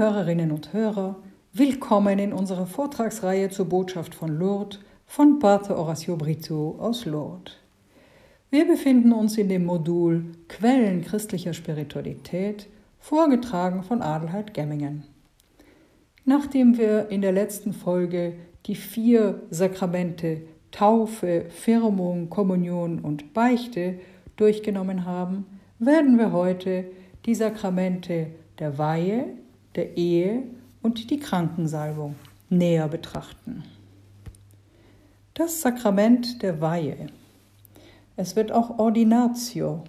Hörerinnen und Hörer, willkommen in unserer Vortragsreihe zur Botschaft von Lourdes von Pater Horacio Brito aus Lourdes. Wir befinden uns in dem Modul Quellen christlicher Spiritualität, vorgetragen von Adelheid Gemmingen. Nachdem wir in der letzten Folge die vier Sakramente Taufe, Firmung, Kommunion und Beichte durchgenommen haben, werden wir heute die Sakramente der Weihe, der Ehe und die Krankensalbung näher betrachten. Das Sakrament der Weihe. Es wird auch Ordinatio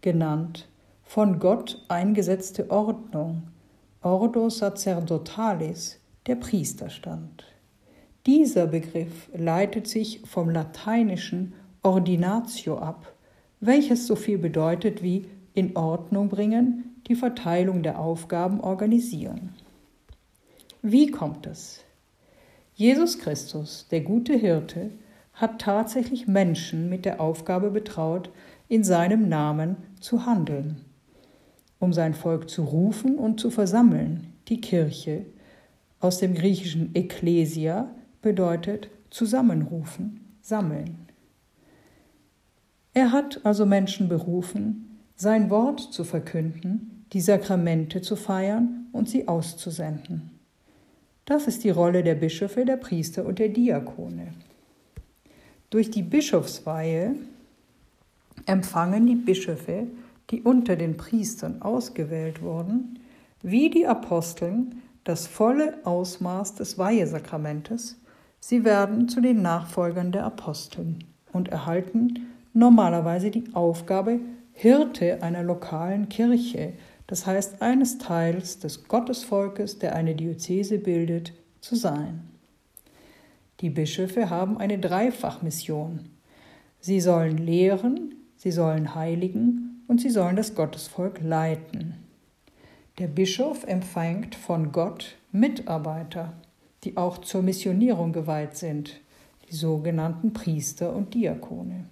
genannt, von Gott eingesetzte Ordnung, Ordo sacerdotalis, der Priesterstand. Dieser Begriff leitet sich vom lateinischen Ordinatio ab, welches so viel bedeutet wie in Ordnung bringen, die Verteilung der Aufgaben organisieren. Wie kommt es? Jesus Christus, der gute Hirte, hat tatsächlich Menschen mit der Aufgabe betraut, in seinem Namen zu handeln, um sein Volk zu rufen und zu versammeln, die Kirche, aus dem griechischen Ekklesia bedeutet zusammenrufen, sammeln. Er hat also Menschen berufen, sein Wort zu verkünden, die Sakramente zu feiern und sie auszusenden. Das ist die Rolle der Bischöfe, der Priester und der Diakone. Durch die Bischofsweihe empfangen die Bischöfe, die unter den Priestern ausgewählt wurden, wie die Aposteln das volle Ausmaß des Weihesakramentes. Sie werden zu den Nachfolgern der Aposteln und erhalten normalerweise die Aufgabe, Hirte einer lokalen Kirche, das heißt eines Teils des Gottesvolkes, der eine Diözese bildet, zu sein. Die Bischöfe haben eine Dreifachmission. Sie sollen lehren, sie sollen heiligen und sie sollen das Gottesvolk leiten. Der Bischof empfängt von Gott Mitarbeiter, die auch zur Missionierung geweiht sind, die sogenannten Priester und Diakone.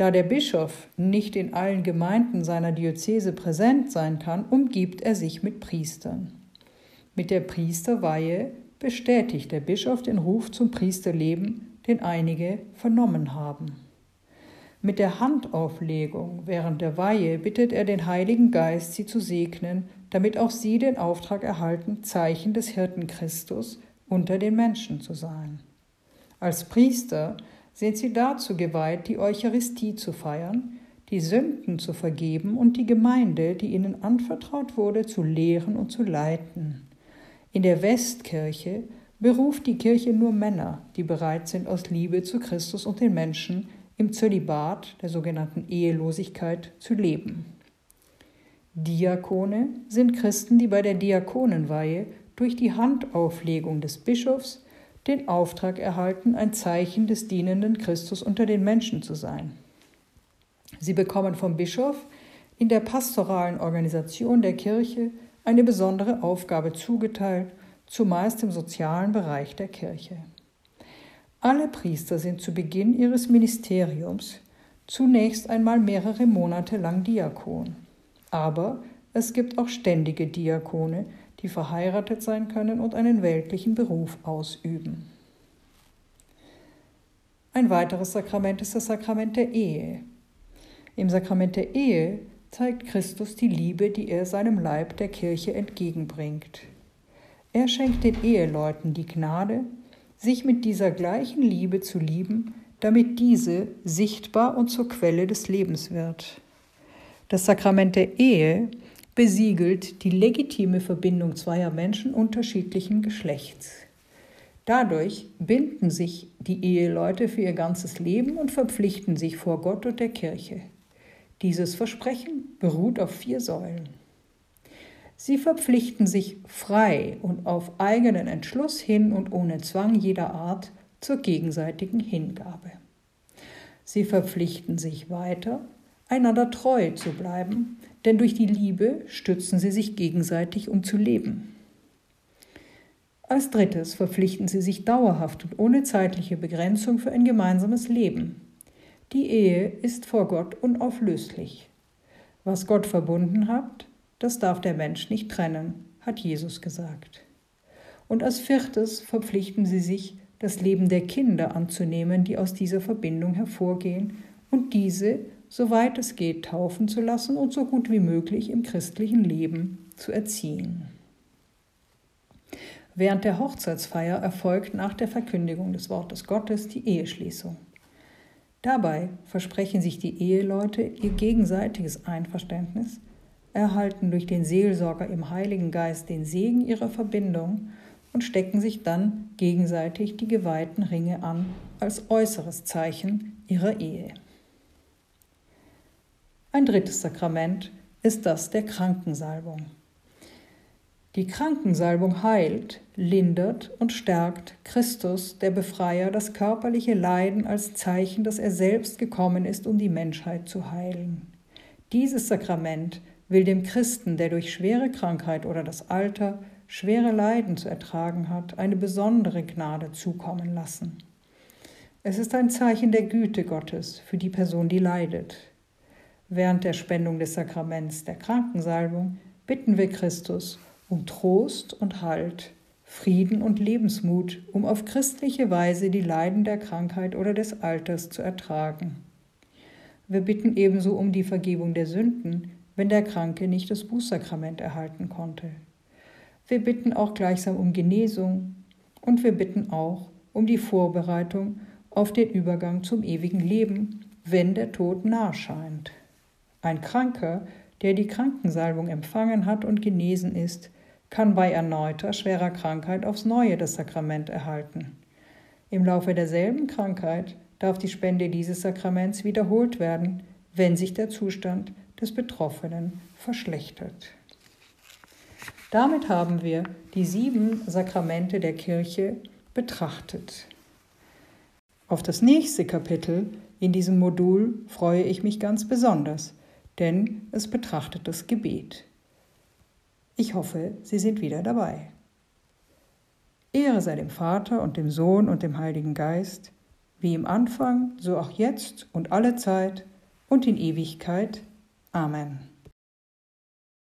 Da der Bischof nicht in allen Gemeinden seiner Diözese präsent sein kann, umgibt er sich mit Priestern. Mit der Priesterweihe bestätigt der Bischof den Ruf zum Priesterleben, den einige vernommen haben. Mit der Handauflegung während der Weihe bittet er den Heiligen Geist, sie zu segnen, damit auch sie den Auftrag erhalten, Zeichen des Hirten Christus unter den Menschen zu sein. Als Priester sind sie dazu geweiht, die Eucharistie zu feiern, die Sünden zu vergeben und die Gemeinde, die ihnen anvertraut wurde, zu lehren und zu leiten. In der Westkirche beruft die Kirche nur Männer, die bereit sind, aus Liebe zu Christus und den Menschen im Zölibat, der sogenannten Ehelosigkeit, zu leben. Diakone sind Christen, die bei der Diakonenweihe durch die Handauflegung des Bischofs den Auftrag erhalten, ein Zeichen des dienenden Christus unter den Menschen zu sein. Sie bekommen vom Bischof in der pastoralen Organisation der Kirche eine besondere Aufgabe zugeteilt, zumeist im sozialen Bereich der Kirche. Alle Priester sind zu Beginn ihres Ministeriums zunächst einmal mehrere Monate lang Diakon. Aber es gibt auch ständige Diakone, die verheiratet sein können und einen weltlichen Beruf ausüben. Ein weiteres Sakrament ist das Sakrament der Ehe. Im Sakrament der Ehe zeigt Christus die Liebe, die er seinem Leib der Kirche entgegenbringt. Er schenkt den Eheleuten die Gnade, sich mit dieser gleichen Liebe zu lieben, damit diese sichtbar und zur Quelle des Lebens wird. Das Sakrament der Ehe besiegelt die legitime Verbindung zweier Menschen unterschiedlichen Geschlechts. Dadurch binden sich die Eheleute für ihr ganzes Leben und verpflichten sich vor Gott und der Kirche. Dieses Versprechen beruht auf vier Säulen. Sie verpflichten sich frei und auf eigenen Entschluss hin und ohne Zwang jeder Art zur gegenseitigen Hingabe. Sie verpflichten sich weiter, einander treu zu bleiben, denn durch die Liebe stützen sie sich gegenseitig, um zu leben. Als drittes verpflichten sie sich dauerhaft und ohne zeitliche Begrenzung für ein gemeinsames Leben. Die Ehe ist vor Gott unauflöslich. Was Gott verbunden hat, das darf der Mensch nicht trennen, hat Jesus gesagt. Und als viertes verpflichten sie sich, das Leben der Kinder anzunehmen, die aus dieser Verbindung hervorgehen, und diese, soweit es geht, taufen zu lassen und so gut wie möglich im christlichen Leben zu erziehen. Während der Hochzeitsfeier erfolgt nach der Verkündigung des Wortes Gottes die Eheschließung. Dabei versprechen sich die Eheleute ihr gegenseitiges Einverständnis, erhalten durch den Seelsorger im Heiligen Geist den Segen ihrer Verbindung und stecken sich dann gegenseitig die geweihten Ringe an als äußeres Zeichen ihrer Ehe. Ein drittes Sakrament ist das der Krankensalbung. Die Krankensalbung heilt, lindert und stärkt Christus, der Befreier, das körperliche Leiden als Zeichen, dass er selbst gekommen ist, um die Menschheit zu heilen. Dieses Sakrament will dem Christen, der durch schwere Krankheit oder das Alter schwere Leiden zu ertragen hat, eine besondere Gnade zukommen lassen. Es ist ein Zeichen der Güte Gottes für die Person, die leidet. Während der Spendung des Sakraments der Krankensalbung bitten wir Christus um Trost und Halt, Frieden und Lebensmut, um auf christliche Weise die Leiden der Krankheit oder des Alters zu ertragen. Wir bitten ebenso um die Vergebung der Sünden, wenn der Kranke nicht das Bußsakrament erhalten konnte. Wir bitten auch gleichsam um Genesung und wir bitten auch um die Vorbereitung auf den Übergang zum ewigen Leben, wenn der Tod nahe scheint. Ein Kranker, der die Krankensalbung empfangen hat und genesen ist, kann bei erneuter schwerer Krankheit aufs neue das Sakrament erhalten. Im Laufe derselben Krankheit darf die Spende dieses Sakraments wiederholt werden, wenn sich der Zustand des Betroffenen verschlechtert. Damit haben wir die sieben Sakramente der Kirche betrachtet. Auf das nächste Kapitel in diesem Modul freue ich mich ganz besonders, denn es betrachtet das Gebet. Ich hoffe, Sie sind wieder dabei. Ehre sei dem Vater und dem Sohn und dem Heiligen Geist, wie im Anfang, so auch jetzt und alle Zeit und in Ewigkeit. Amen.